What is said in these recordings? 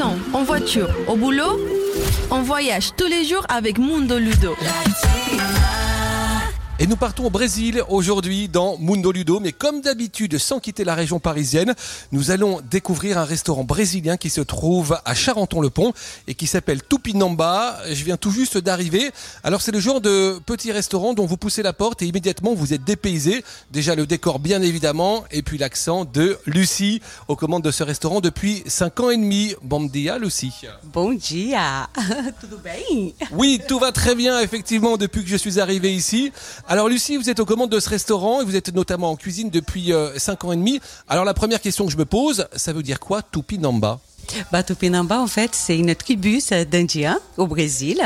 en voiture, au boulot, on voyage tous les jours avec Mundo Ludo. Et nous partons au Brésil aujourd'hui dans Mundo Ludo, mais comme d'habitude, sans quitter la région parisienne, nous allons découvrir un restaurant brésilien qui se trouve à Charenton-le-Pont et qui s'appelle Tupinamba. Je viens tout juste d'arriver. Alors c'est le genre de petit restaurant dont vous poussez la porte et immédiatement vous êtes dépaysé. Déjà le décor bien évidemment et puis l'accent de Lucie aux commandes de ce restaurant depuis 5 ans et demi. Bon dia Lucie. Bon dia, tudo bem? Oui, tout va très bien effectivement depuis que je suis arrivé ici. Alors Lucie, vous êtes aux commandes de ce restaurant et vous êtes notamment en cuisine depuis 5 ans et demi. Alors la première question que je me pose, ça veut dire quoi Tupinamba? Bah, Tupinamba, en fait, c'est une tribu d'Indiens au Brésil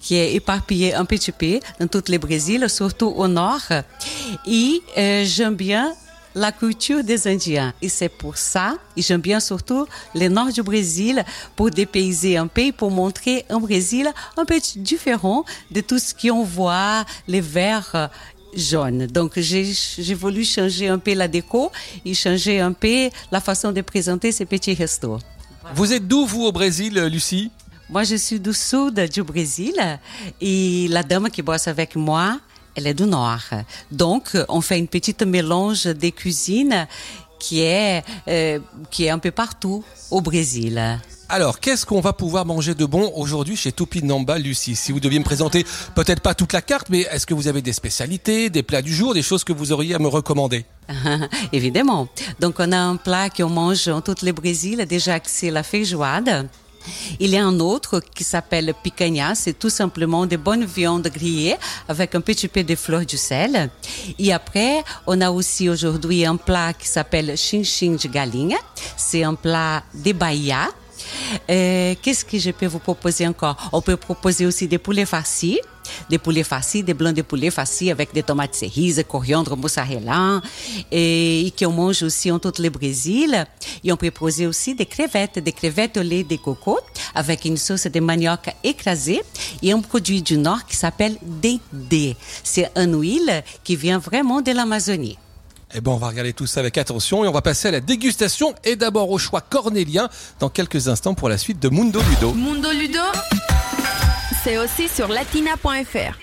qui est éparpillée un petit peu dans tout le Brésil, surtout au nord. Et euh, j'aime bien la culture des Indiens. Et c'est pour ça, et j'aime bien surtout le nord du Brésil, pour dépayser un peu, pour montrer un Brésil un peu différent de tout ce qu'on voit, les verts jaunes. Donc, j'ai voulu changer un peu la déco et changer un peu la façon de présenter ces petits restos. Vous êtes d'où, vous, au Brésil, Lucie? Moi, je suis du sud du Brésil et la dame qui bosse avec moi, elle est du nord. Donc, on fait une petite mélange des cuisines qui est, euh, qui est un peu partout au Brésil. Alors, qu'est-ce qu'on va pouvoir manger de bon aujourd'hui chez Tupinamba, Lucie? Si vous deviez me présenter, peut-être pas toute la carte, mais est-ce que vous avez des spécialités, des plats du jour, des choses que vous auriez à me recommander? Évidemment. Donc, on a un plat qu'on mange en tout le Brésil, déjà que c'est la feijoada. Il y a un autre qui s'appelle picanha, c'est tout simplement de bonnes viandes grillées avec un petit peu de fleur du sel. Et après, on a aussi aujourd'hui un plat qui s'appelle chin-chin de galinha. C'est un plat de Bahia. Euh, Qu'est-ce que je peux vous proposer encore? On peut proposer aussi des poulets farcis, des poulets farcis, des blancs de poulet farcis avec des tomates cerises, coriandre, mozzarella, et, et qu'on mange aussi en tout le Brésil. Et on peut proposer aussi des crevettes, des crevettes au lait de coco avec une sauce de manioc écrasée et un produit du Nord qui s'appelle Dendê. C'est une huile qui vient vraiment de l'Amazonie. Eh ben, on va regarder tout ça avec attention et on va passer à la dégustation et d'abord au choix cornélien dans quelques instants pour la suite de Mundo Ludo. Mundo Ludo, c'est aussi sur latina.fr.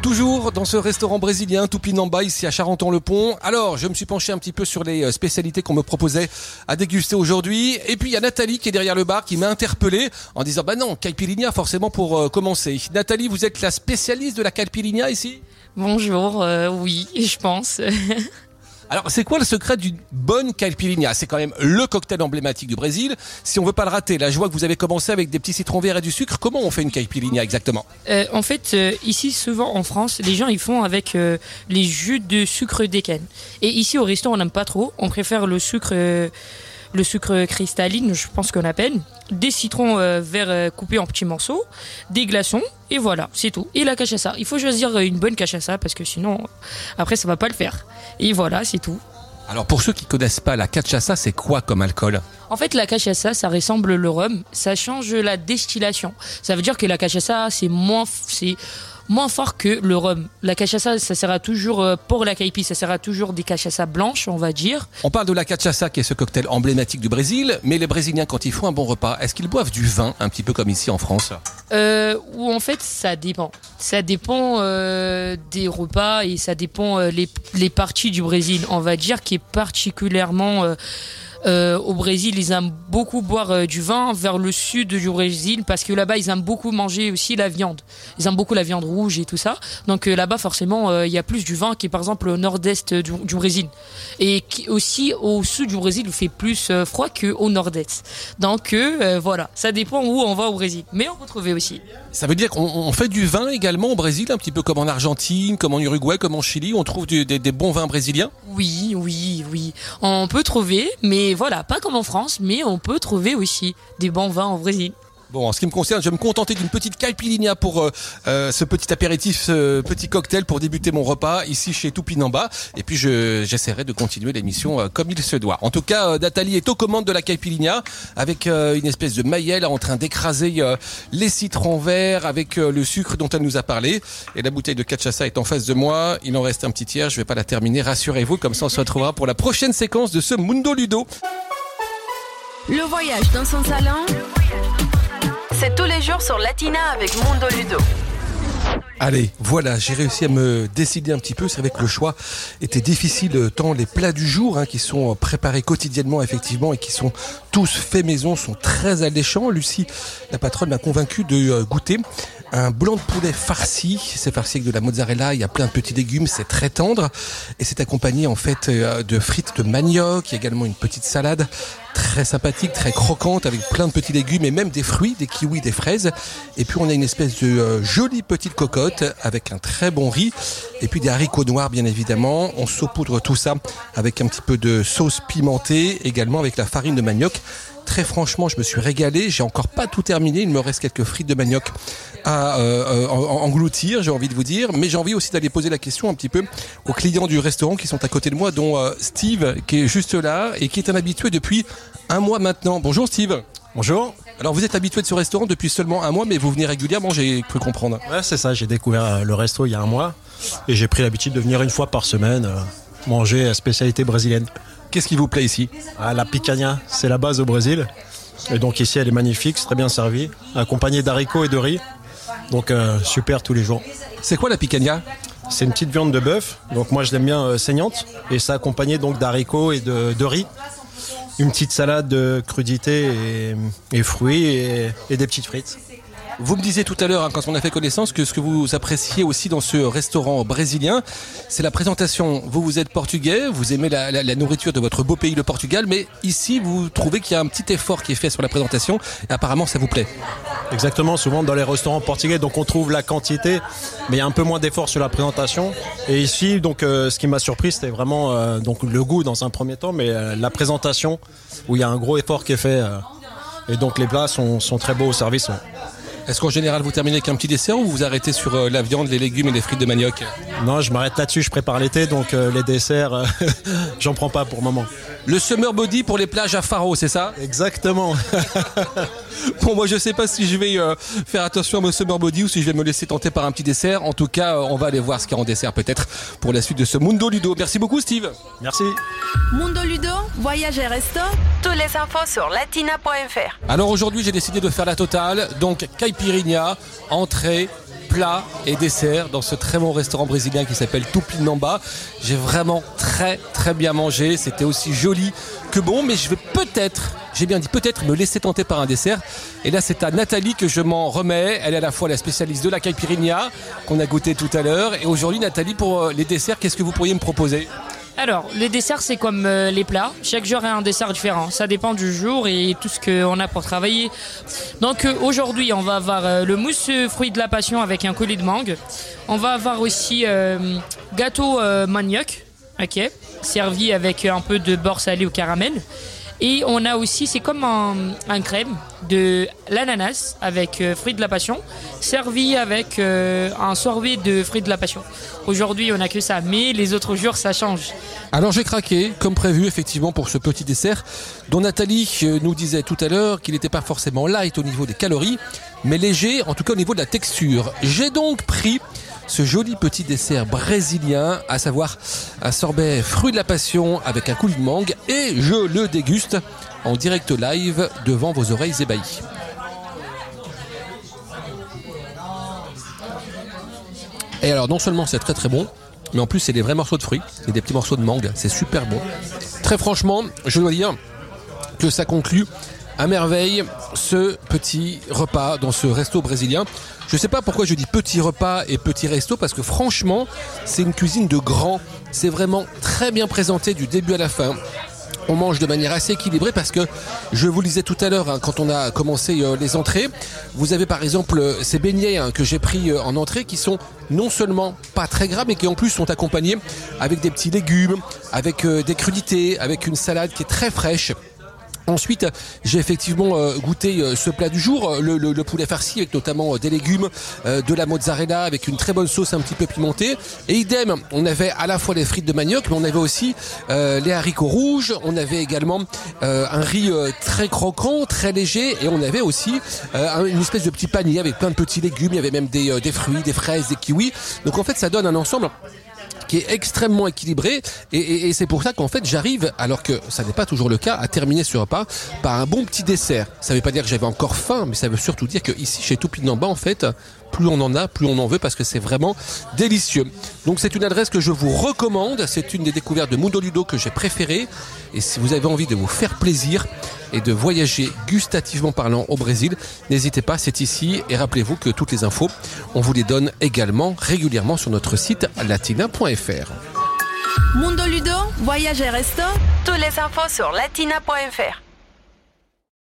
Toujours dans ce restaurant brésilien Tupinamba ici à Charenton-le-Pont. Alors, je me suis penché un petit peu sur les spécialités qu'on me proposait à déguster aujourd'hui. Et puis il y a Nathalie qui est derrière le bar qui m'a interpellé en disant bah non, caipirinha forcément pour euh, commencer. Nathalie, vous êtes la spécialiste de la caipirinha ici? Bonjour, euh, oui, je pense. Alors, c'est quoi le secret d'une bonne caipirinha C'est quand même le cocktail emblématique du Brésil. Si on veut pas le rater, là, je vois que vous avez commencé avec des petits citrons verts et du sucre. Comment on fait une caipirinha exactement? Euh, en fait, euh, ici, souvent en France, les gens ils font avec euh, les jus de sucre d'écane. Et ici, au resto, on n'aime pas trop. On préfère le sucre, le sucre cristalline, je pense qu'on appelle, des citrons euh, verts euh, coupés en petits morceaux, des glaçons, et voilà, c'est tout. Et la cachaça. Il faut choisir euh, une bonne cachaça parce que sinon, après, ça va pas le faire. Et voilà, c'est tout. Alors, pour ceux qui connaissent pas, la cachaça, c'est quoi comme alcool? En fait, la cachaça, ça ressemble le rhum. Ça change la distillation. Ça veut dire que la cachaça, c'est moins, c'est moins fort que le rhum. La cachaça, ça sera toujours euh, pour la caipi, ça sera toujours des cachaça blanches, on va dire. On parle de la cachaça qui est ce cocktail emblématique du Brésil, mais les Brésiliens, quand ils font un bon repas, est-ce qu'ils boivent du vin, un petit peu comme ici en France? Euh, ou en fait, ça dépend. Ça dépend euh, des repas et ça dépend euh, les, les parties du Brésil. On va dire qui est particulièrement euh, au Brésil, ils aiment beaucoup boire euh, du vin vers le sud du Brésil parce que là-bas, ils aiment beaucoup manger aussi la viande. Ils aiment beaucoup la viande rouge et tout ça. Donc euh, là-bas, forcément, il y a plus du vin qui est par exemple au nord-est du, du Brésil. Et qui, aussi au sud du Brésil, il fait plus froid qu'au nord-est. Donc voilà, ça dépend où on va au Brésil. Mais on peut trouver aussi. Ça veut dire qu'on on fait du vin également au Brésil, un petit peu comme en Argentine, comme en Uruguay, comme en Chili. On trouve du- des, des bons vins brésiliens? Oui, oui, oui. On peut trouver, mais voilà, pas comme en France, mais on peut trouver aussi des bons vins au Brésil. Bon, en ce qui me concerne, je vais me contenter d'une petite caipirinha pour euh, euh, ce petit apéritif, ce petit cocktail pour débuter mon repas ici chez Tupinamba. Et puis, je- j'essaierai de continuer l'émission euh, comme il se doit. En tout cas, Nathalie est aux commandes de la caipirinha avec une espèce de maillelle en train d'écraser les citrons verts avec le sucre dont elle nous a parlé. Et la bouteille de cachaça est en face de moi. Il en reste un petit tiers. Je vais pas la terminer. Rassurez-vous, comme ça on se retrouvera pour la prochaine séquence de ce Mundo Ludo. Le voyage dans son salon, C'est tous les jours sur Latina avec Mundo Ludo. Allez, voilà, j'ai réussi à me décider un petit peu. C'est vrai que le choix était difficile euh, tant les plats du jour, hein, qui sont euh, préparés quotidiennement effectivement et qui sont tous faits maison, sont très alléchants. Lucie, la patronne, m'a convaincu de euh, goûter un blanc de poulet farci. C'est farci avec de la mozzarella, il y a plein de petits légumes, c'est très tendre. Et c'est accompagné en fait de frites de manioc, il y a également une petite salade très sympathique, très croquante, avec plein de petits légumes et même des fruits, des kiwis, des fraises. Et puis on a une espèce de jolie petite cocotte avec un très bon riz et puis des haricots noirs bien évidemment. On saupoudre tout ça avec un petit peu de sauce pimentée, également avec la farine de manioc. Très franchement, je me suis régalé. J'ai encore pas tout terminé. Il me reste quelques frites de manioc à euh, engloutir, j'ai envie de vous dire. Mais j'ai envie aussi d'aller poser la question un petit peu aux clients du restaurant qui sont à côté de moi, dont euh, Steve, qui est juste là et qui est un habitué depuis un mois maintenant. Bonjour Steve. Bonjour. Alors vous êtes habitué de ce restaurant depuis seulement un mois, mais vous venez régulièrement, j'ai cru comprendre. Ouais, c'est ça, j'ai découvert euh, le resto il y a un mois et j'ai pris l'habitude de venir une fois par semaine euh, manger la spécialité brésilienne. Qu'est-ce qui vous plaît ici ah, La picanha, c'est la base au Brésil. Et donc ici, elle est magnifique, c'est très bien servi, accompagnée d'haricots et de riz. Donc euh, super tous les jours. C'est quoi la picanha? C'est une petite viande de bœuf, donc moi je l'aime bien saignante, et ça accompagné donc d'haricots et de riz une petite salade de crudité et, fruits et, des petites frites. Vous me disiez tout à l'heure, hein, quand on a fait connaissance, que ce que vous appréciez aussi dans ce restaurant brésilien, c'est la présentation. Vous, vous êtes portugais, vous aimez la, nourriture de votre beau pays, le Portugal, mais ici, vous trouvez qu'il y a un petit effort qui est fait sur la présentation, et apparemment, ça vous plaît. Exactement, souvent dans les restaurants portugais, donc on trouve la quantité, mais il y a un peu moins d'effort sur la présentation. Et ici, donc, euh, ce qui m'a surpris, c'était vraiment euh, donc le goût dans un premier temps, mais euh, la présentation, où il y a un gros effort qui est fait. et donc les plats sont, sont très beaux au service. Est-ce qu'en général vous terminez avec un petit dessert ou vous vous arrêtez sur euh, la viande, les légumes et les frites de manioc? Non, je m'arrête là-dessus, je prépare l'été, donc euh, les desserts, euh, j'en prends pas pour le moment. Le summer body pour les plages à Faro, c'est ça? Exactement. bon, moi je sais pas si je vais faire attention à mon summer body ou si je vais me laisser tenter par un petit dessert. En tout cas, on va aller voir ce qu'il y a en dessert peut-être pour la suite de ce Mundo Ludo. Merci beaucoup Steve. Merci. Mundo Ludo, voyage et resto, tous les infos sur latina.fr. Alors aujourd'hui j'ai décidé de faire la totale, donc caipirinha, entrée, plat et dessert dans ce très bon restaurant brésilien qui s'appelle Tupinamba. J'ai vraiment très très bien mangé, c'était aussi joli que bon, mais je vais peut-être, j'ai bien dit peut-être me laisser tenter par un dessert. Et là c'est à Nathalie que je m'en remets, elle est à la fois la spécialiste de la caipirinha qu'on a goûté tout à l'heure. Et aujourd'hui Nathalie pour euh, les desserts, qu'est-ce que vous pourriez me proposer? Alors, les desserts, c'est comme euh, les plats. Chaque jour a un dessert différent. Ça dépend du jour et tout ce qu'on a pour travailler. Donc, euh, aujourd'hui, on va avoir euh, le mousse fruit de la passion avec un colis de mangue. On va avoir aussi gâteau manioc, ok, servi avec un peu de beurre salé au caramel. Et on a aussi, c'est comme un, crème de l'ananas avec euh, fruits de la passion, servi avec euh, un sorbet de fruits de la passion. Aujourd'hui, on n'a que ça, mais les autres jours, ça change. Alors j'ai craqué, comme prévu, effectivement, pour ce petit dessert, dont Nathalie euh, nous disait tout à l'heure qu'il n'était pas forcément light au niveau des calories, mais léger, en tout cas au niveau de la texture. J'ai donc pris ce joli petit dessert brésilien, à savoir un sorbet fruit de la passion avec un coulis de mangue, et je le déguste en direct live devant vos oreilles ébahies. Et alors non seulement c'est très très bon, mais en plus c'est des vrais morceaux de fruits et des petits morceaux de mangue, c'est super bon. Très franchement, je dois dire que ça conclut à merveille ce petit repas dans ce resto brésilien. Je ne sais pas pourquoi je dis petit repas et petit resto parce que franchement, c'est une cuisine de grand. C'est vraiment très bien présenté du début à la fin on mange de manière assez équilibrée parce que je vous le disais tout à l'heure hein, quand on a commencé euh, les entrées, vous avez par exemple euh, ces beignets hein, que j'ai pris euh, en entrée qui sont non seulement pas très gras mais qui en plus sont accompagnés avec des petits légumes, avec des crudités, avec une salade qui est très fraîche. Ensuite, j'ai effectivement euh, goûté euh, ce plat du jour, euh, le, poulet farci avec notamment des légumes, de la mozzarella avec une très bonne sauce un petit peu pimentée. Et idem, on avait à la fois les frites de manioc, mais on avait aussi les haricots rouges, on avait également un riz très croquant, très léger, et on avait aussi une espèce de petit panier avec plein de petits légumes, il y avait même des, des fruits, des fraises, des kiwis. Donc en fait, ça donne un ensemble qui est extrêmement équilibré et, c'est pour ça qu'en fait j'arrive, alors que ça n'est pas toujours le cas, à terminer ce repas par un bon petit dessert. Ça veut pas dire que j'avais encore faim, mais ça veut surtout dire que ici chez Toupinamba en fait, plus on en a, plus on en veut parce que c'est vraiment délicieux. Donc c'est une adresse que je vous recommande, c'est une des découvertes de Mundo Ludo que j'ai préférée et si vous avez envie de vous faire plaisir et de voyager gustativement parlant au Brésil, n'hésitez pas, c'est ici et rappelez-vous que toutes les infos, on vous les donne également régulièrement sur notre site latina.fr. Mundo Ludo, voyage et resto, tous les infos sur latina.fr.